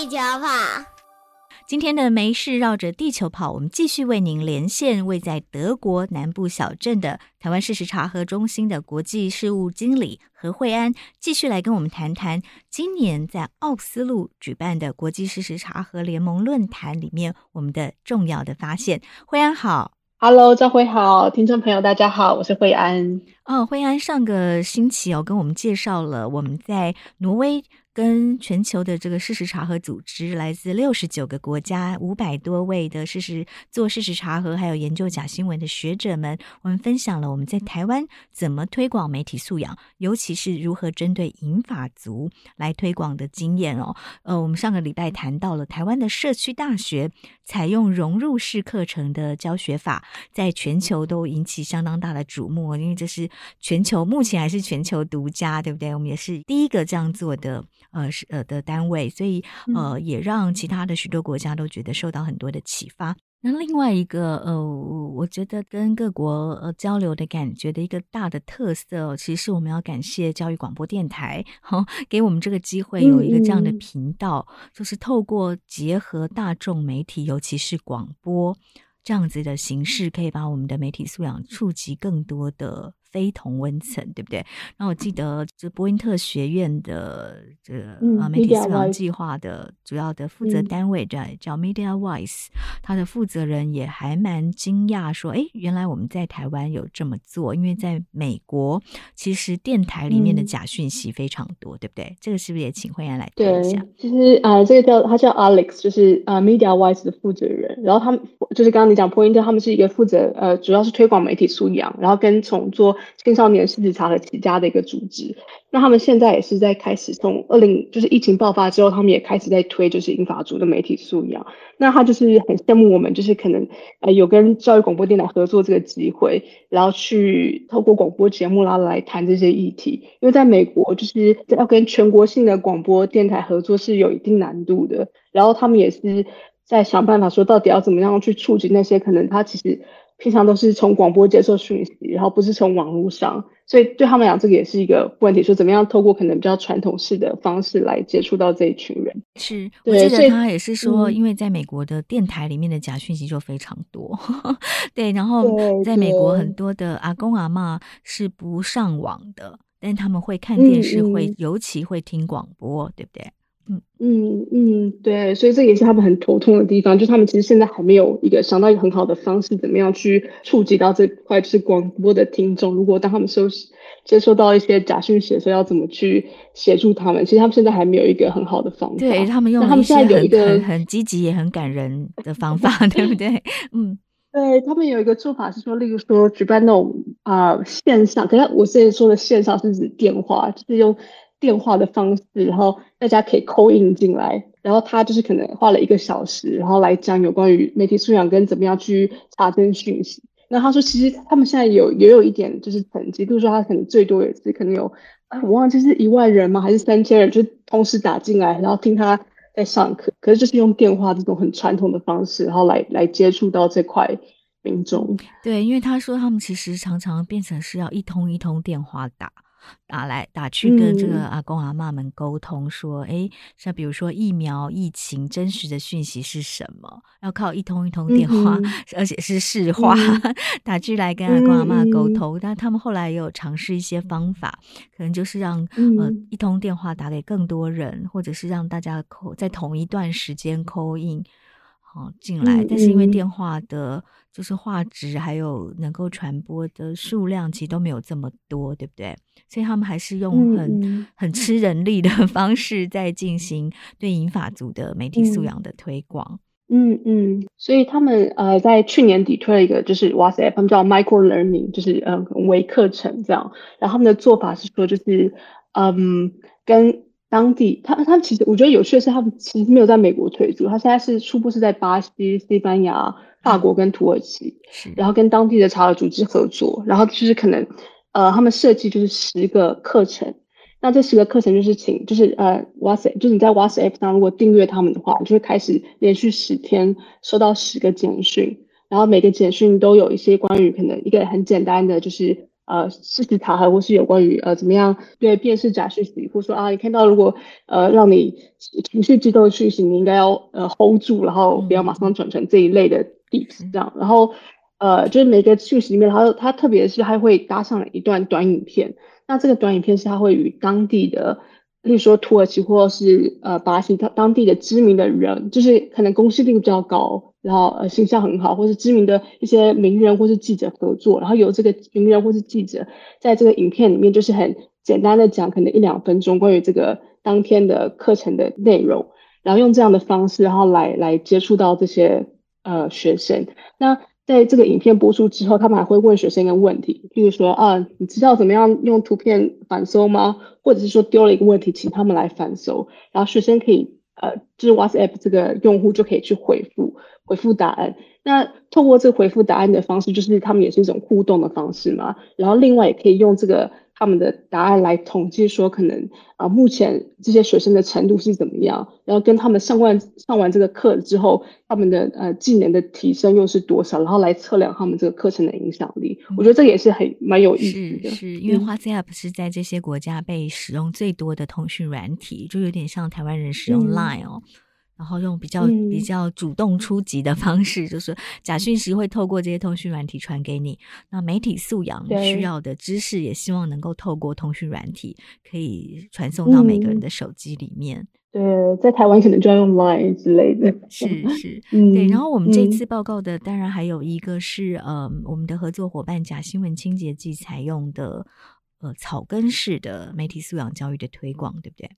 地球跑，今天的没事绕着地球跑，我们继续为您连线位在德国南部小镇的台湾事实查核中心的国际事务经理何惠安，继续来跟我们谈谈今年在奥斯陆举办的国际事实查核联盟论坛里面我们的重要的发现。惠安好，Hello，赵辉好，听众朋友大家好，我是惠安。哦，惠安上个星期哦跟我们介绍了我们在挪威。跟全球的这个事实查核组织，来自六十九个国家，五百多位的事实做事实查核，还有研究假新闻的学者们，我们分享了我们在台湾怎么推广媒体素养，尤其是如何针对银发族来推广的经验哦。呃，我们上个礼拜谈到了台湾的社区大学采用融入式课程的教学法，在全球都引起相当大的瞩目，因为这是全球目前还是全球独家，对不对？我们也是第一个这样做的。呃，是呃的单位，所以呃也让其他的许多国家都觉得受到很多的启发。那另外一个呃，我觉得跟各国呃交流的感觉的一个大的特色，其实是我们要感谢教育广播电台，好给我们这个机会有一个这样的频道，就是透过结合大众媒体，尤其是广播这样子的形式，可以把我们的媒体素养触及更多的。非同温层，对不对？那我记得这波因特学院的这个、嗯、啊媒体素养计划的主要的负责单位叫、嗯、叫 MediaWise，他的负责人也还蛮惊讶，说：“哎，原来我们在台湾有这么做，因为在美国其实电台里面的假讯息非常多，嗯、对不对？这个是不是也请惠安来谈一下？其实啊、呃，这个叫他叫 Alex，就是啊、呃、MediaWise 的负责人。然后他们就是刚刚你讲波因特，他们是一个负责呃，主要是推广媒体素养，然后跟从做。青少年事实查核起家的一个组织，那他们现在也是在开始从二零就是疫情爆发之后，他们也开始在推就是英法族的媒体素养。那他就是很羡慕我们，就是可能呃有跟教育广播电台合作这个机会，然后去透过广播节目然后来谈这些议题。因为在美国就是要跟全国性的广播电台合作是有一定难度的，然后他们也是在想办法说到底要怎么样去触及那些可能他其实。平常都是从广播接受讯息，然后不是从网络上，所以对他们来讲，这个也是一个问题，说怎么样透过可能比较传统式的方式来接触到这一群人。是，我记得他也是说，因为在美国的电台里面的假讯息就非常多，嗯、对，然后在美国很多的阿公阿嬷是不上网的，但他们会看电视，会、嗯、尤其会听广播，对不对？嗯嗯嗯，对，所以这也是他们很头痛的地方，就他们其实现在还没有一个想到一个很好的方式，怎么样去触及到这块就是广播的听众。如果当他们收接收到一些假讯息的时候，要怎么去协助他们？其实他们现在还没有一个很好的方法。对，他们用他们现在有一个很很积极也很感人的方法，对不对？嗯，对他们有一个做法是说，例如说举办那种啊、呃、线上，可是我现在说的线上是指电话，就是用。电话的方式，然后大家可以 call in 进来，然后他就是可能花了一个小时，然后来讲有关于媒体素养跟怎么样去查证讯息。那他说，其实他们现在有也有一点就是成绩，就是说他可能最多也是可能有我忘记是一万人吗？还是三千人？就同时打进来，然后听他在上课。可是就是用电话这种很传统的方式，然后来来接触到这块民众。对，因为他说他们其实常常变成是要一通一通电话打。打来打去跟这个阿公阿妈们沟通，说，哎、嗯，像比如说疫苗、疫情真实的讯息是什么？要靠一通一通电话，嗯、而且是市话、嗯、打去来跟阿公阿妈沟通。嗯、但他们后来也有尝试一些方法，可能就是让、嗯、呃一通电话打给更多人，或者是让大家扣在同一段时间 call in 好进来。但是因为电话的就是画质还有能够传播的数量，其实都没有这么多，对不对？所以他们还是用很、嗯、很吃人力的方式在进行对银发族的媒体素养的推广。嗯嗯，所以他们呃在去年底推了一个就是 WhatsApp，他们叫 Micro Learning，就是嗯微课程这样。然后他们的做法是说，就是嗯跟当地他他其实我觉得有趣的是，他们其实没有在美国推出，他现在是初步是在巴西、西班牙、法国跟土耳其，嗯、然后跟当地的茶的组织合作，然后就是可能。呃，他们设计就是十个课程，那这十个课程就是请，就是呃，WhatsApp，就是你在 WhatsApp 上如果订阅他们的话，你就会开始连续十天收到十个简讯，然后每个简讯都有一些关于可能一个很简单的，就是呃事实查核，或是有关于呃怎么样对辨识假讯息，或说啊你看到如果呃让你情绪激动的讯息，你应该要呃 hold 住，然后不要马上转成这一类的 tips 这样，然后。呃，就是每个讯息里面，它它特别是它会搭上了一段短影片。那这个短影片是它会与当地的，例如说土耳其或是呃巴西，它当地的知名的人，就是可能公信力比较高，然后呃形象很好，或是知名的一些名人或是记者合作，然后由这个名人或是记者在这个影片里面，就是很简单的讲，可能一两分钟关于这个当天的课程的内容，然后用这样的方式，然后来来接触到这些呃学生。那在这个影片播出之后，他们还会问学生一个问题，譬如说啊，你知道怎么样用图片反搜吗？或者是说丢了一个问题，请他们来反搜，然后学生可以呃，就是 WhatsApp 这个用户就可以去回复回复答案。那透过这个回复答案的方式，就是他们也是一种互动的方式嘛。然后另外也可以用这个。他们的答案来统计说，可能啊，目前这些学生的程度是怎么样？然后跟他们上完上完这个课之后，他们的呃技能的提升又是多少？然后来测量他们这个课程的影响力。嗯、我觉得这个也是很蛮有意思的。是，是因为 WhatsApp 是在这些国家被使用最多的通讯软体，就有点像台湾人使用 Line 哦。嗯然后用比较比较主动出击的方式，嗯、就是假讯息会透过这些通讯软体传给你。那媒体素养需要的知识，也希望能够透过通讯软体可以传送到每个人的手机里面。嗯、对，在台湾可能就要用 Line 之类的。是是，嗯、对。然后我们这次报告的，当然还有一个是呃，我们的合作伙伴假新闻清洁剂采用的呃草根式的媒体素养教育的推广，对不对？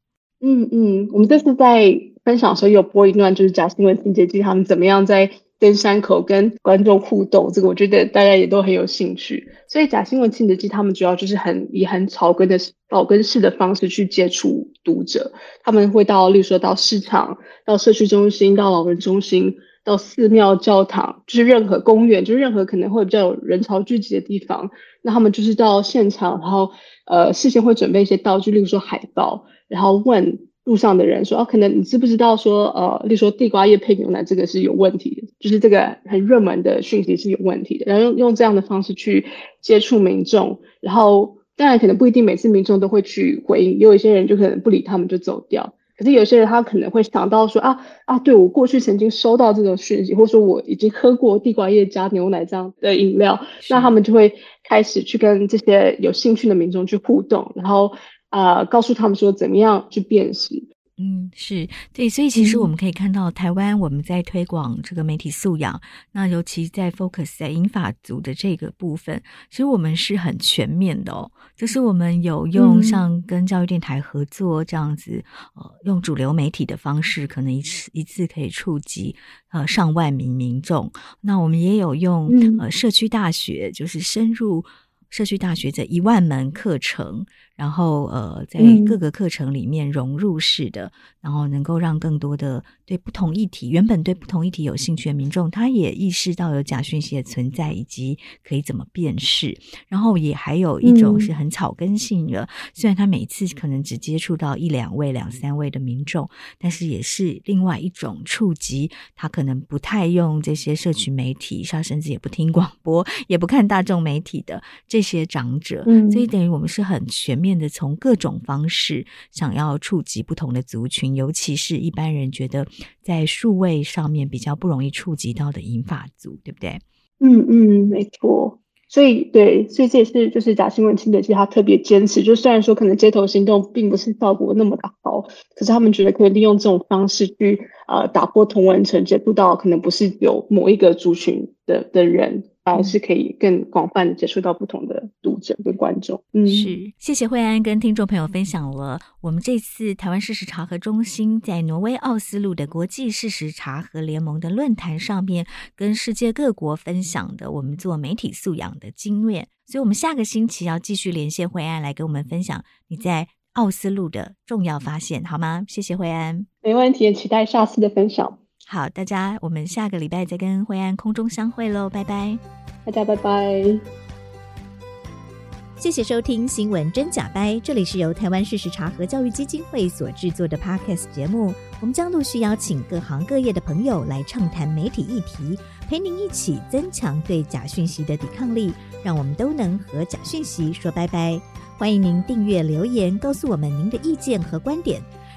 嗯嗯，我们这次在分享的时候有播一段，就是假新闻清洁剂他们怎么样在登山口跟观众互动，这个我觉得大家也都很有兴趣。所以假新闻清洁剂他们主要就是很以很草根的草根式的方式去接触读者，他们会到，例如说到市场、到社区中心、到老人中心、到寺庙、教堂，就是任何公园，就是任何可能会比较有人潮聚集的地方，那他们就是到现场，然后呃事先会准备一些道具，例如说海报。然后问路上的人说：“哦，可能你知不知道说，呃，例如说地瓜叶配牛奶这个是有问题的，就是这个很热门的讯息是有问题的。然后用用这样的方式去接触民众，然后当然可能不一定每次民众都会去回应，也有一些人就可能不理他们就走掉。可是有些人他可能会想到说啊啊，对，我过去曾经收到这种讯息，或者说我已经喝过地瓜叶加牛奶这样的饮料，那他们就会开始去跟这些有兴趣的民众去互动，然后。”呃，告诉他们说怎么样去辨识。嗯，是对，所以其实我们可以看到，台湾我们在推广这个媒体素养，嗯、那尤其在 focus 在英法族的这个部分，其实我们是很全面的哦。就是我们有用像跟教育电台合作这样子，嗯、呃，用主流媒体的方式，可能一次一次可以触及呃上万名民众。那我们也有用、嗯、呃社区大学，就是深入。社区大学这一万门课程，然后呃，在各个课程里面融入式的，嗯、然后能够让更多的对不同议题原本对不同议题有兴趣的民众，他也意识到有假讯息的存在以及可以怎么辨识。然后也还有一种是很草根性的，嗯、虽然他每次可能只接触到一两位、两三位的民众，但是也是另外一种触及。他可能不太用这些社群媒体，他甚至也不听广播，也不看大众媒体的这些长者。嗯，所以等于我们是很全面的，从各种方式想要触及不同的族群，尤其是一般人觉得在数位上面比较不容易触及到的银发族，对不对？嗯嗯，没错。所以对，所以这也是就是假新闻清点，其实他特别坚持，就虽然说可能街头行动并不是效果那么的好，可是他们觉得可以利用这种方式去呃打破同文层，接触到可能不是有某一个族群的的人。反而是可以更广泛的接触到不同的读者跟观众。嗯，是，谢谢惠安跟听众朋友分享了我们这次台湾事实查核中心在挪威奥斯陆的国际事实查核联盟的论坛上面，跟世界各国分享的我们做媒体素养的经验。所以，我们下个星期要继续连线惠安来跟我们分享你在奥斯陆的重要发现，好吗？谢谢惠安，没问题，期待下次的分享。好，大家，我们下个礼拜再跟灰安空中相会喽，拜拜，大家拜拜。谢谢收听《新闻真假掰》，这里是由台湾事实查核教育基金会所制作的 Podcast 节目。我们将陆续邀请各行各业的朋友来畅谈媒体议题，陪您一起增强对假讯息的抵抗力，让我们都能和假讯息说拜拜。欢迎您订阅留言，告诉我们您的意见和观点。